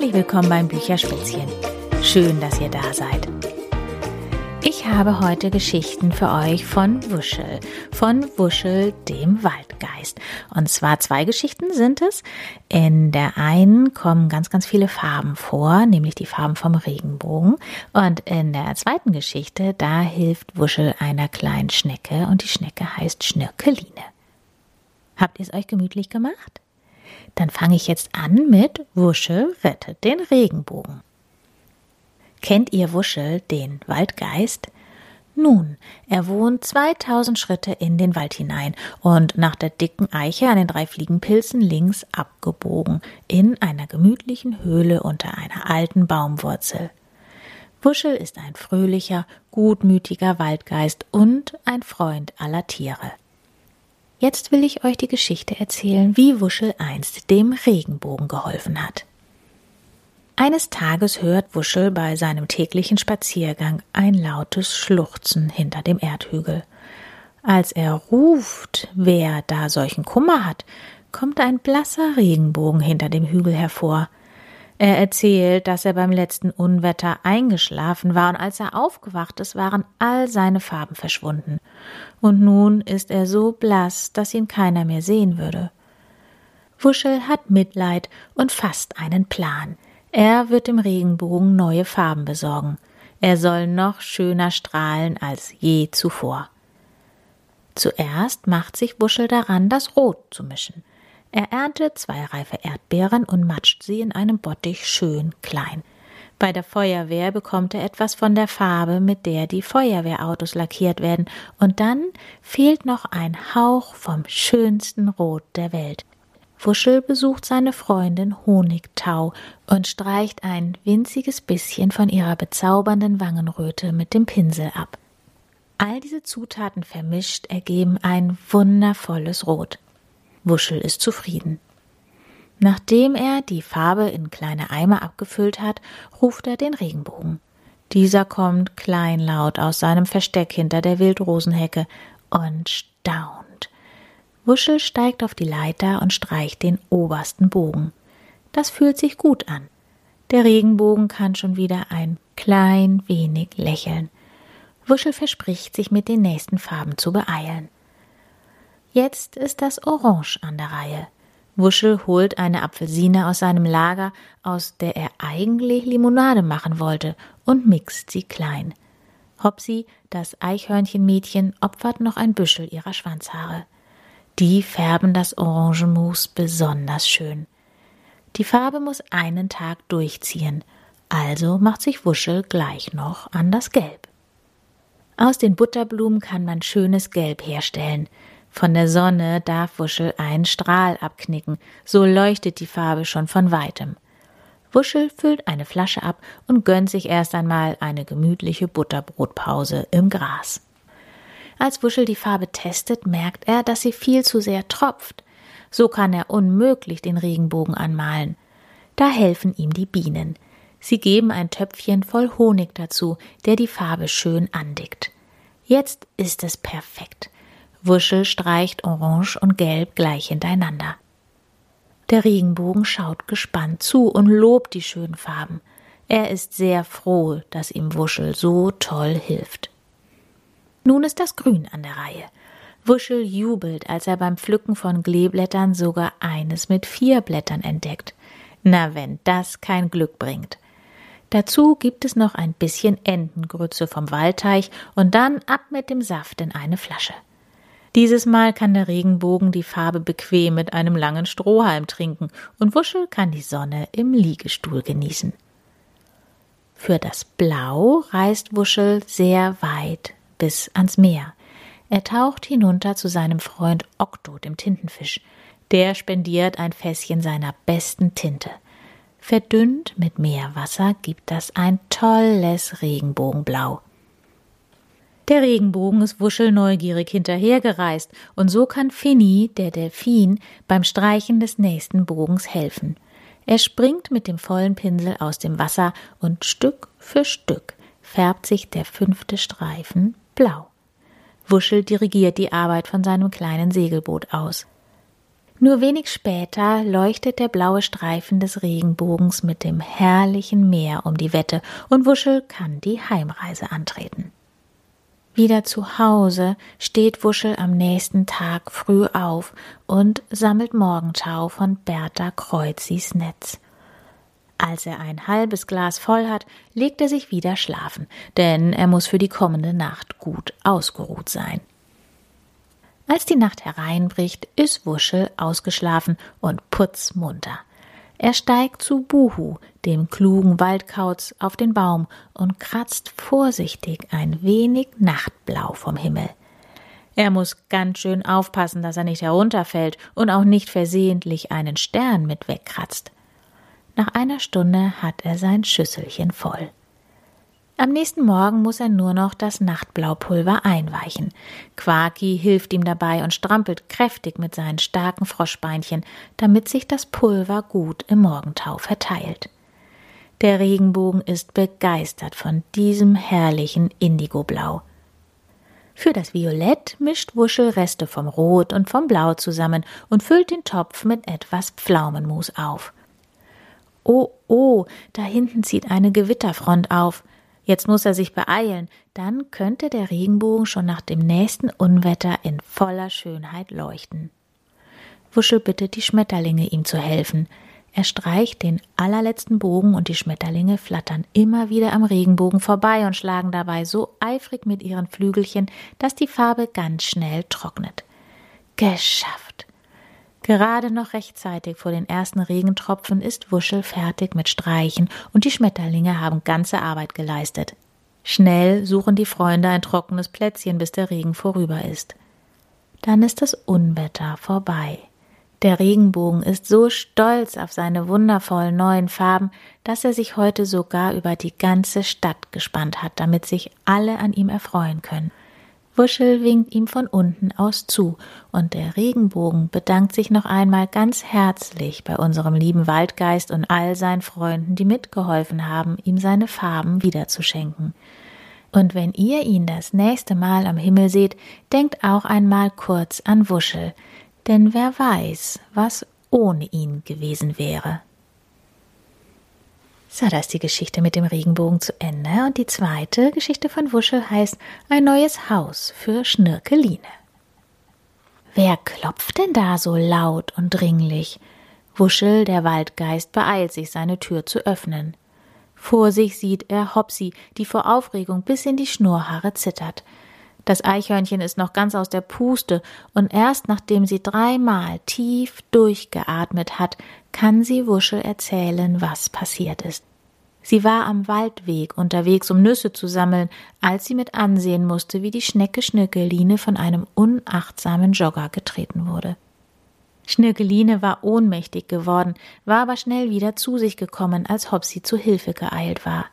Herzlich willkommen beim Bücherspitzchen. Schön, dass ihr da seid. Ich habe heute Geschichten für euch von Wuschel, von Wuschel, dem Waldgeist. Und zwar zwei Geschichten sind es. In der einen kommen ganz, ganz viele Farben vor, nämlich die Farben vom Regenbogen. Und in der zweiten Geschichte, da hilft Wuschel einer kleinen Schnecke und die Schnecke heißt Schnirkeline. Habt ihr es euch gemütlich gemacht? Dann fange ich jetzt an mit Wuschel rettet den Regenbogen. Kennt ihr Wuschel, den Waldgeist? Nun, er wohnt 2000 Schritte in den Wald hinein und nach der dicken Eiche an den drei Fliegenpilzen links abgebogen in einer gemütlichen Höhle unter einer alten Baumwurzel. Wuschel ist ein fröhlicher, gutmütiger Waldgeist und ein Freund aller Tiere. Jetzt will ich euch die Geschichte erzählen, wie Wuschel einst dem Regenbogen geholfen hat. Eines Tages hört Wuschel bei seinem täglichen Spaziergang ein lautes Schluchzen hinter dem Erdhügel. Als er ruft, wer da solchen Kummer hat, kommt ein blasser Regenbogen hinter dem Hügel hervor. Er erzählt, dass er beim letzten Unwetter eingeschlafen war und als er aufgewacht ist, waren all seine Farben verschwunden. Und nun ist er so blass, dass ihn keiner mehr sehen würde. Wuschel hat Mitleid und fasst einen Plan. Er wird dem Regenbogen neue Farben besorgen. Er soll noch schöner strahlen als je zuvor. Zuerst macht sich Wuschel daran, das Rot zu mischen. Er erntet zwei reife Erdbeeren und matscht sie in einem Bottich schön klein. Bei der Feuerwehr bekommt er etwas von der Farbe, mit der die Feuerwehrautos lackiert werden, und dann fehlt noch ein Hauch vom schönsten Rot der Welt. Wuschel besucht seine Freundin Honigtau und streicht ein winziges bisschen von ihrer bezaubernden Wangenröte mit dem Pinsel ab. All diese Zutaten vermischt ergeben ein wundervolles Rot. Wuschel ist zufrieden. Nachdem er die Farbe in kleine Eimer abgefüllt hat, ruft er den Regenbogen. Dieser kommt kleinlaut aus seinem Versteck hinter der Wildrosenhecke und staunt. Wuschel steigt auf die Leiter und streicht den obersten Bogen. Das fühlt sich gut an. Der Regenbogen kann schon wieder ein klein wenig lächeln. Wuschel verspricht, sich mit den nächsten Farben zu beeilen. Jetzt ist das Orange an der Reihe. Wuschel holt eine Apfelsine aus seinem Lager, aus der er eigentlich Limonade machen wollte, und mixt sie klein. Hopsi, das Eichhörnchenmädchen, opfert noch ein Büschel ihrer Schwanzhaare. Die färben das Orangenmus besonders schön. Die Farbe muss einen Tag durchziehen, also macht sich Wuschel gleich noch an das Gelb. Aus den Butterblumen kann man schönes Gelb herstellen. Von der Sonne darf Wuschel einen Strahl abknicken, so leuchtet die Farbe schon von weitem. Wuschel füllt eine Flasche ab und gönnt sich erst einmal eine gemütliche Butterbrotpause im Gras. Als Wuschel die Farbe testet, merkt er, dass sie viel zu sehr tropft. So kann er unmöglich den Regenbogen anmalen. Da helfen ihm die Bienen. Sie geben ein Töpfchen voll Honig dazu, der die Farbe schön andickt. Jetzt ist es perfekt. Wuschel streicht Orange und Gelb gleich hintereinander. Der Regenbogen schaut gespannt zu und lobt die schönen Farben. Er ist sehr froh, dass ihm Wuschel so toll hilft. Nun ist das Grün an der Reihe. Wuschel jubelt, als er beim Pflücken von Kleeblättern sogar eines mit vier Blättern entdeckt. Na, wenn das kein Glück bringt. Dazu gibt es noch ein bisschen Entengrütze vom Waldteich und dann ab mit dem Saft in eine Flasche. Dieses Mal kann der Regenbogen die Farbe bequem mit einem langen Strohhalm trinken und Wuschel kann die Sonne im Liegestuhl genießen. Für das Blau reist Wuschel sehr weit bis ans Meer. Er taucht hinunter zu seinem Freund Okto, dem Tintenfisch. Der spendiert ein Fässchen seiner besten Tinte. Verdünnt mit Meerwasser gibt das ein tolles Regenbogenblau. Der Regenbogen ist Wuschel neugierig hinterhergereist, und so kann Finny, der Delfin, beim Streichen des nächsten Bogens helfen. Er springt mit dem vollen Pinsel aus dem Wasser und Stück für Stück färbt sich der fünfte Streifen blau. Wuschel dirigiert die Arbeit von seinem kleinen Segelboot aus. Nur wenig später leuchtet der blaue Streifen des Regenbogens mit dem herrlichen Meer um die Wette und Wuschel kann die Heimreise antreten. Wieder zu Hause steht Wuschel am nächsten Tag früh auf und sammelt Morgentau von Bertha Kreuzis Netz. Als er ein halbes Glas voll hat, legt er sich wieder schlafen, denn er muss für die kommende Nacht gut ausgeruht sein. Als die Nacht hereinbricht, ist Wuschel ausgeschlafen und putzmunter. Er steigt zu Buhu, dem klugen Waldkauz, auf den Baum und kratzt vorsichtig ein wenig Nachtblau vom Himmel. Er muss ganz schön aufpassen, dass er nicht herunterfällt und auch nicht versehentlich einen Stern mit wegkratzt. Nach einer Stunde hat er sein Schüsselchen voll. Am nächsten Morgen muss er nur noch das Nachtblaupulver einweichen. Quaki hilft ihm dabei und strampelt kräftig mit seinen starken Froschbeinchen, damit sich das Pulver gut im Morgentau verteilt. Der Regenbogen ist begeistert von diesem herrlichen Indigoblau. Für das Violett mischt Wuschel Reste vom Rot und vom Blau zusammen und füllt den Topf mit etwas Pflaumenmus auf. Oh, oh, da hinten zieht eine Gewitterfront auf. Jetzt muss er sich beeilen, dann könnte der Regenbogen schon nach dem nächsten Unwetter in voller Schönheit leuchten. Wuschel bittet die Schmetterlinge, ihm zu helfen. Er streicht den allerletzten Bogen und die Schmetterlinge flattern immer wieder am Regenbogen vorbei und schlagen dabei so eifrig mit ihren Flügelchen, dass die Farbe ganz schnell trocknet. Geschafft! Gerade noch rechtzeitig vor den ersten Regentropfen ist Wuschel fertig mit Streichen und die Schmetterlinge haben ganze Arbeit geleistet. Schnell suchen die Freunde ein trockenes Plätzchen, bis der Regen vorüber ist. Dann ist das Unwetter vorbei. Der Regenbogen ist so stolz auf seine wundervollen neuen Farben, dass er sich heute sogar über die ganze Stadt gespannt hat, damit sich alle an ihm erfreuen können. Wuschel winkt ihm von unten aus zu, und der Regenbogen bedankt sich noch einmal ganz herzlich bei unserem lieben Waldgeist und all seinen Freunden, die mitgeholfen haben, ihm seine Farben wiederzuschenken. Und wenn ihr ihn das nächste Mal am Himmel seht, denkt auch einmal kurz an Wuschel, denn wer weiß, was ohne ihn gewesen wäre. So, da ist die Geschichte mit dem Regenbogen zu Ende. Und die zweite Geschichte von Wuschel heißt Ein neues Haus für Schnirkeline. Wer klopft denn da so laut und dringlich? Wuschel, der Waldgeist, beeilt sich, seine Tür zu öffnen. Vor sich sieht er Hopsi, die vor Aufregung bis in die Schnurrhaare zittert. Das Eichhörnchen ist noch ganz aus der Puste, und erst nachdem sie dreimal tief durchgeatmet hat, kann sie Wuschel erzählen, was passiert ist. Sie war am Waldweg unterwegs, um Nüsse zu sammeln, als sie mit ansehen musste, wie die Schnecke Schnirkeline von einem unachtsamen Jogger getreten wurde. Schnirkeline war ohnmächtig geworden, war aber schnell wieder zu sich gekommen, als Hopsi zu Hilfe geeilt war.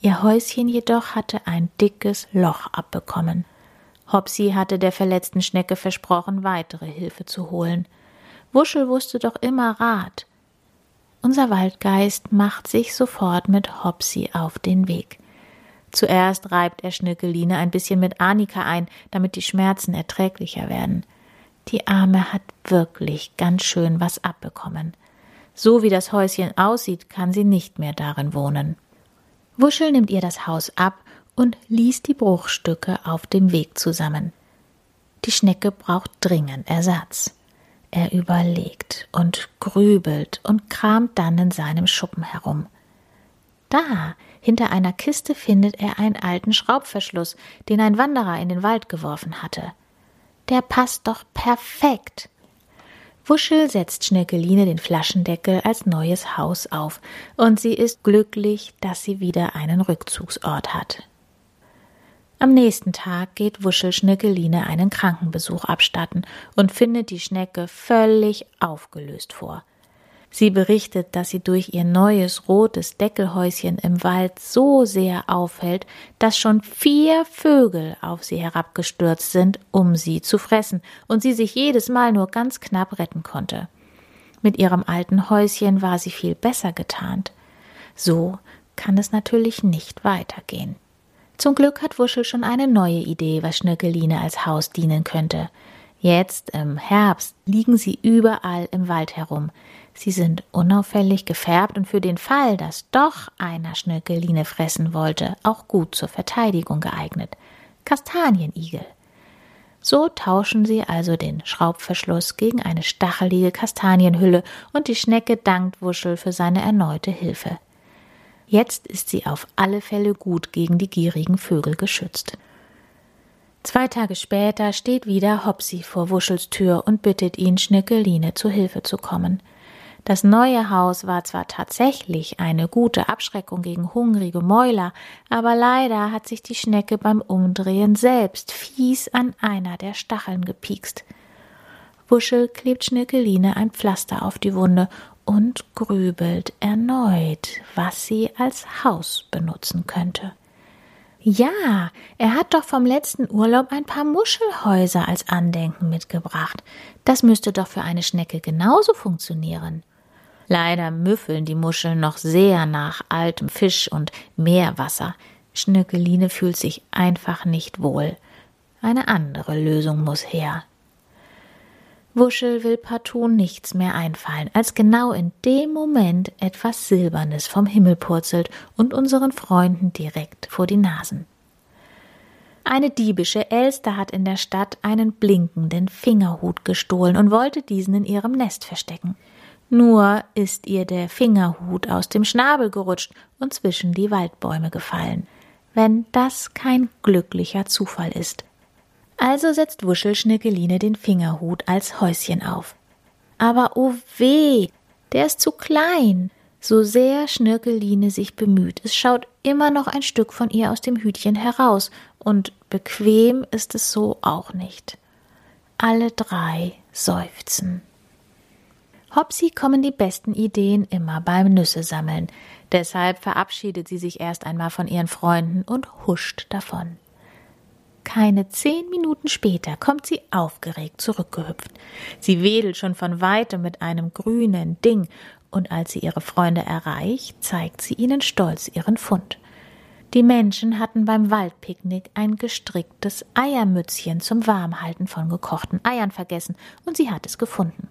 Ihr Häuschen jedoch hatte ein dickes Loch abbekommen. Hopsi hatte der verletzten Schnecke versprochen, weitere Hilfe zu holen. Wuschel wusste doch immer Rat. Unser Waldgeist macht sich sofort mit Hopsi auf den Weg. Zuerst reibt er Schnirkeline ein bisschen mit Anika ein, damit die Schmerzen erträglicher werden. Die Arme hat wirklich ganz schön was abbekommen. So wie das Häuschen aussieht, kann sie nicht mehr darin wohnen. Wuschel nimmt ihr das Haus ab und liest die Bruchstücke auf dem Weg zusammen. Die Schnecke braucht dringend Ersatz. Er überlegt und grübelt und kramt dann in seinem Schuppen herum. Da, hinter einer Kiste findet er einen alten Schraubverschluss, den ein Wanderer in den Wald geworfen hatte. Der passt doch perfekt. Wuschel setzt Schnirkeline den Flaschendeckel als neues Haus auf, und sie ist glücklich, dass sie wieder einen Rückzugsort hat. Am nächsten Tag geht Wuschel Schnirkeline einen Krankenbesuch abstatten und findet die Schnecke völlig aufgelöst vor. Sie berichtet, dass sie durch ihr neues rotes Deckelhäuschen im Wald so sehr auffällt, dass schon vier Vögel auf sie herabgestürzt sind, um sie zu fressen, und sie sich jedes Mal nur ganz knapp retten konnte. Mit ihrem alten Häuschen war sie viel besser getarnt. So kann es natürlich nicht weitergehen. Zum Glück hat Wuschel schon eine neue Idee, was Schnirkeline als Haus dienen könnte. Jetzt im Herbst liegen sie überall im Wald herum. Sie sind unauffällig gefärbt und für den Fall, dass doch einer Schnöckeline fressen wollte, auch gut zur Verteidigung geeignet. Kastanienigel. So tauschen sie also den Schraubverschluss gegen eine stachelige Kastanienhülle und die Schnecke dankt Wuschel für seine erneute Hilfe. Jetzt ist sie auf alle Fälle gut gegen die gierigen Vögel geschützt. Zwei Tage später steht wieder Hopsi vor Wuschels Tür und bittet ihn, Schnickeline zu Hilfe zu kommen. Das neue Haus war zwar tatsächlich eine gute Abschreckung gegen hungrige Mäuler, aber leider hat sich die Schnecke beim Umdrehen selbst fies an einer der Stacheln gepiekst. Wuschel klebt Schnickeline ein Pflaster auf die Wunde und grübelt erneut, was sie als Haus benutzen könnte. Ja, er hat doch vom letzten Urlaub ein paar Muschelhäuser als Andenken mitgebracht. Das müsste doch für eine Schnecke genauso funktionieren. Leider müffeln die Muscheln noch sehr nach altem Fisch und Meerwasser. Schnöckeline fühlt sich einfach nicht wohl. Eine andere Lösung muss her. Wuschel will partout nichts mehr einfallen, als genau in dem Moment etwas Silbernes vom Himmel purzelt und unseren Freunden direkt vor die Nasen. Eine diebische Elster hat in der Stadt einen blinkenden Fingerhut gestohlen und wollte diesen in ihrem Nest verstecken. Nur ist ihr der Fingerhut aus dem Schnabel gerutscht und zwischen die Waldbäume gefallen. Wenn das kein glücklicher Zufall ist. Also setzt Wuschel Schnickeline den Fingerhut als Häuschen auf. Aber oh weh, der ist zu klein. So sehr Schnirkeline sich bemüht, es schaut immer noch ein Stück von ihr aus dem Hütchen heraus, und bequem ist es so auch nicht. Alle drei seufzen. Hopsi kommen die besten Ideen immer beim Nüsse sammeln. Deshalb verabschiedet sie sich erst einmal von ihren Freunden und huscht davon. Keine zehn Minuten später kommt sie aufgeregt zurückgehüpft. Sie wedelt schon von weitem mit einem grünen Ding, und als sie ihre Freunde erreicht, zeigt sie ihnen stolz ihren Fund. Die Menschen hatten beim Waldpicknick ein gestricktes Eiermützchen zum Warmhalten von gekochten Eiern vergessen, und sie hat es gefunden.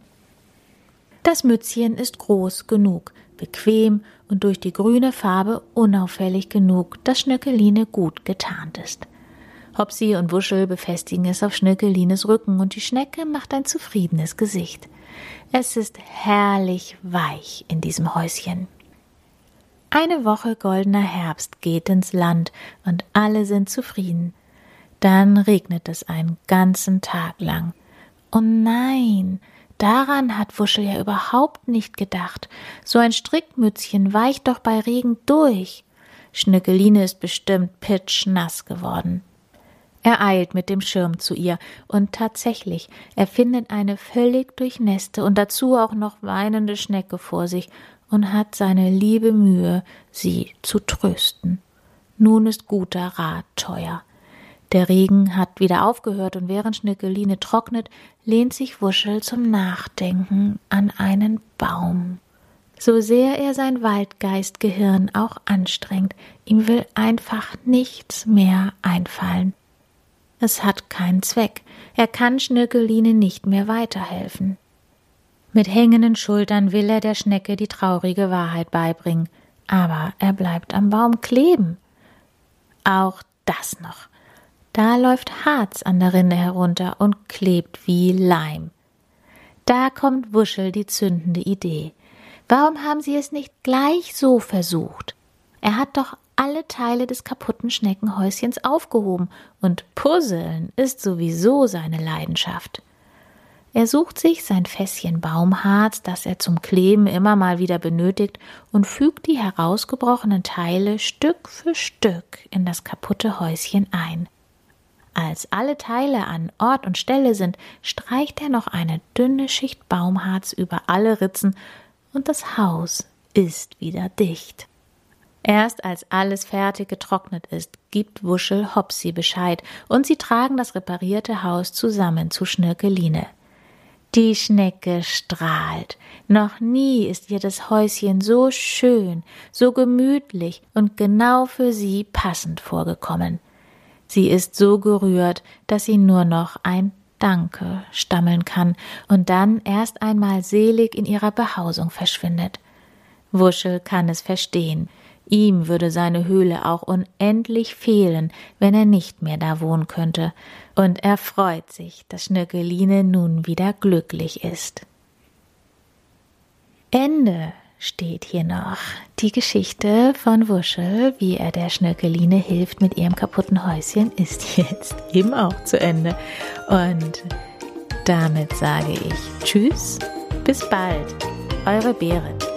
Das Mützchen ist groß genug, bequem und durch die grüne Farbe unauffällig genug, dass Schnöckeline gut getarnt ist. Hopsi und Wuschel befestigen es auf Schnöckelines Rücken und die Schnecke macht ein zufriedenes Gesicht. Es ist herrlich weich in diesem Häuschen. Eine Woche goldener Herbst geht ins Land und alle sind zufrieden. Dann regnet es einen ganzen Tag lang. Oh nein, daran hat Wuschel ja überhaupt nicht gedacht. So ein Strickmützchen weicht doch bei Regen durch. Schnückeline ist bestimmt pitschnass geworden. Er eilt mit dem Schirm zu ihr, und tatsächlich, er findet eine völlig durchnässte und dazu auch noch weinende Schnecke vor sich und hat seine liebe Mühe, sie zu trösten. Nun ist guter Rat teuer. Der Regen hat wieder aufgehört und während Schnickeline trocknet, lehnt sich Wuschel zum Nachdenken an einen Baum. So sehr er sein Waldgeistgehirn auch anstrengt, ihm will einfach nichts mehr einfallen. Es hat keinen Zweck. Er kann Schnirkeline nicht mehr weiterhelfen. Mit hängenden Schultern will er der Schnecke die traurige Wahrheit beibringen, aber er bleibt am Baum kleben. Auch das noch. Da läuft Harz an der Rinde herunter und klebt wie Leim. Da kommt Wuschel die zündende Idee. Warum haben Sie es nicht gleich so versucht? Er hat doch alle Teile des kaputten Schneckenhäuschens aufgehoben und Puzzeln ist sowieso seine Leidenschaft. Er sucht sich sein Fässchen Baumharz, das er zum Kleben immer mal wieder benötigt, und fügt die herausgebrochenen Teile Stück für Stück in das kaputte Häuschen ein. Als alle Teile an Ort und Stelle sind, streicht er noch eine dünne Schicht Baumharz über alle Ritzen, und das Haus ist wieder dicht. Erst als alles fertig getrocknet ist, gibt Wuschel Hopsi Bescheid und sie tragen das reparierte Haus zusammen zu Schnirkeline. Die Schnecke strahlt. Noch nie ist ihr das Häuschen so schön, so gemütlich und genau für sie passend vorgekommen. Sie ist so gerührt, dass sie nur noch ein Danke stammeln kann und dann erst einmal selig in ihrer Behausung verschwindet. Wuschel kann es verstehen. Ihm würde seine Höhle auch unendlich fehlen, wenn er nicht mehr da wohnen könnte, und er freut sich, dass Schnöckeline nun wieder glücklich ist. Ende steht hier noch die Geschichte von Wuschel, wie er der Schnöckeline hilft mit ihrem kaputten Häuschen, ist jetzt eben auch zu Ende. Und damit sage ich Tschüss, bis bald, eure Berit.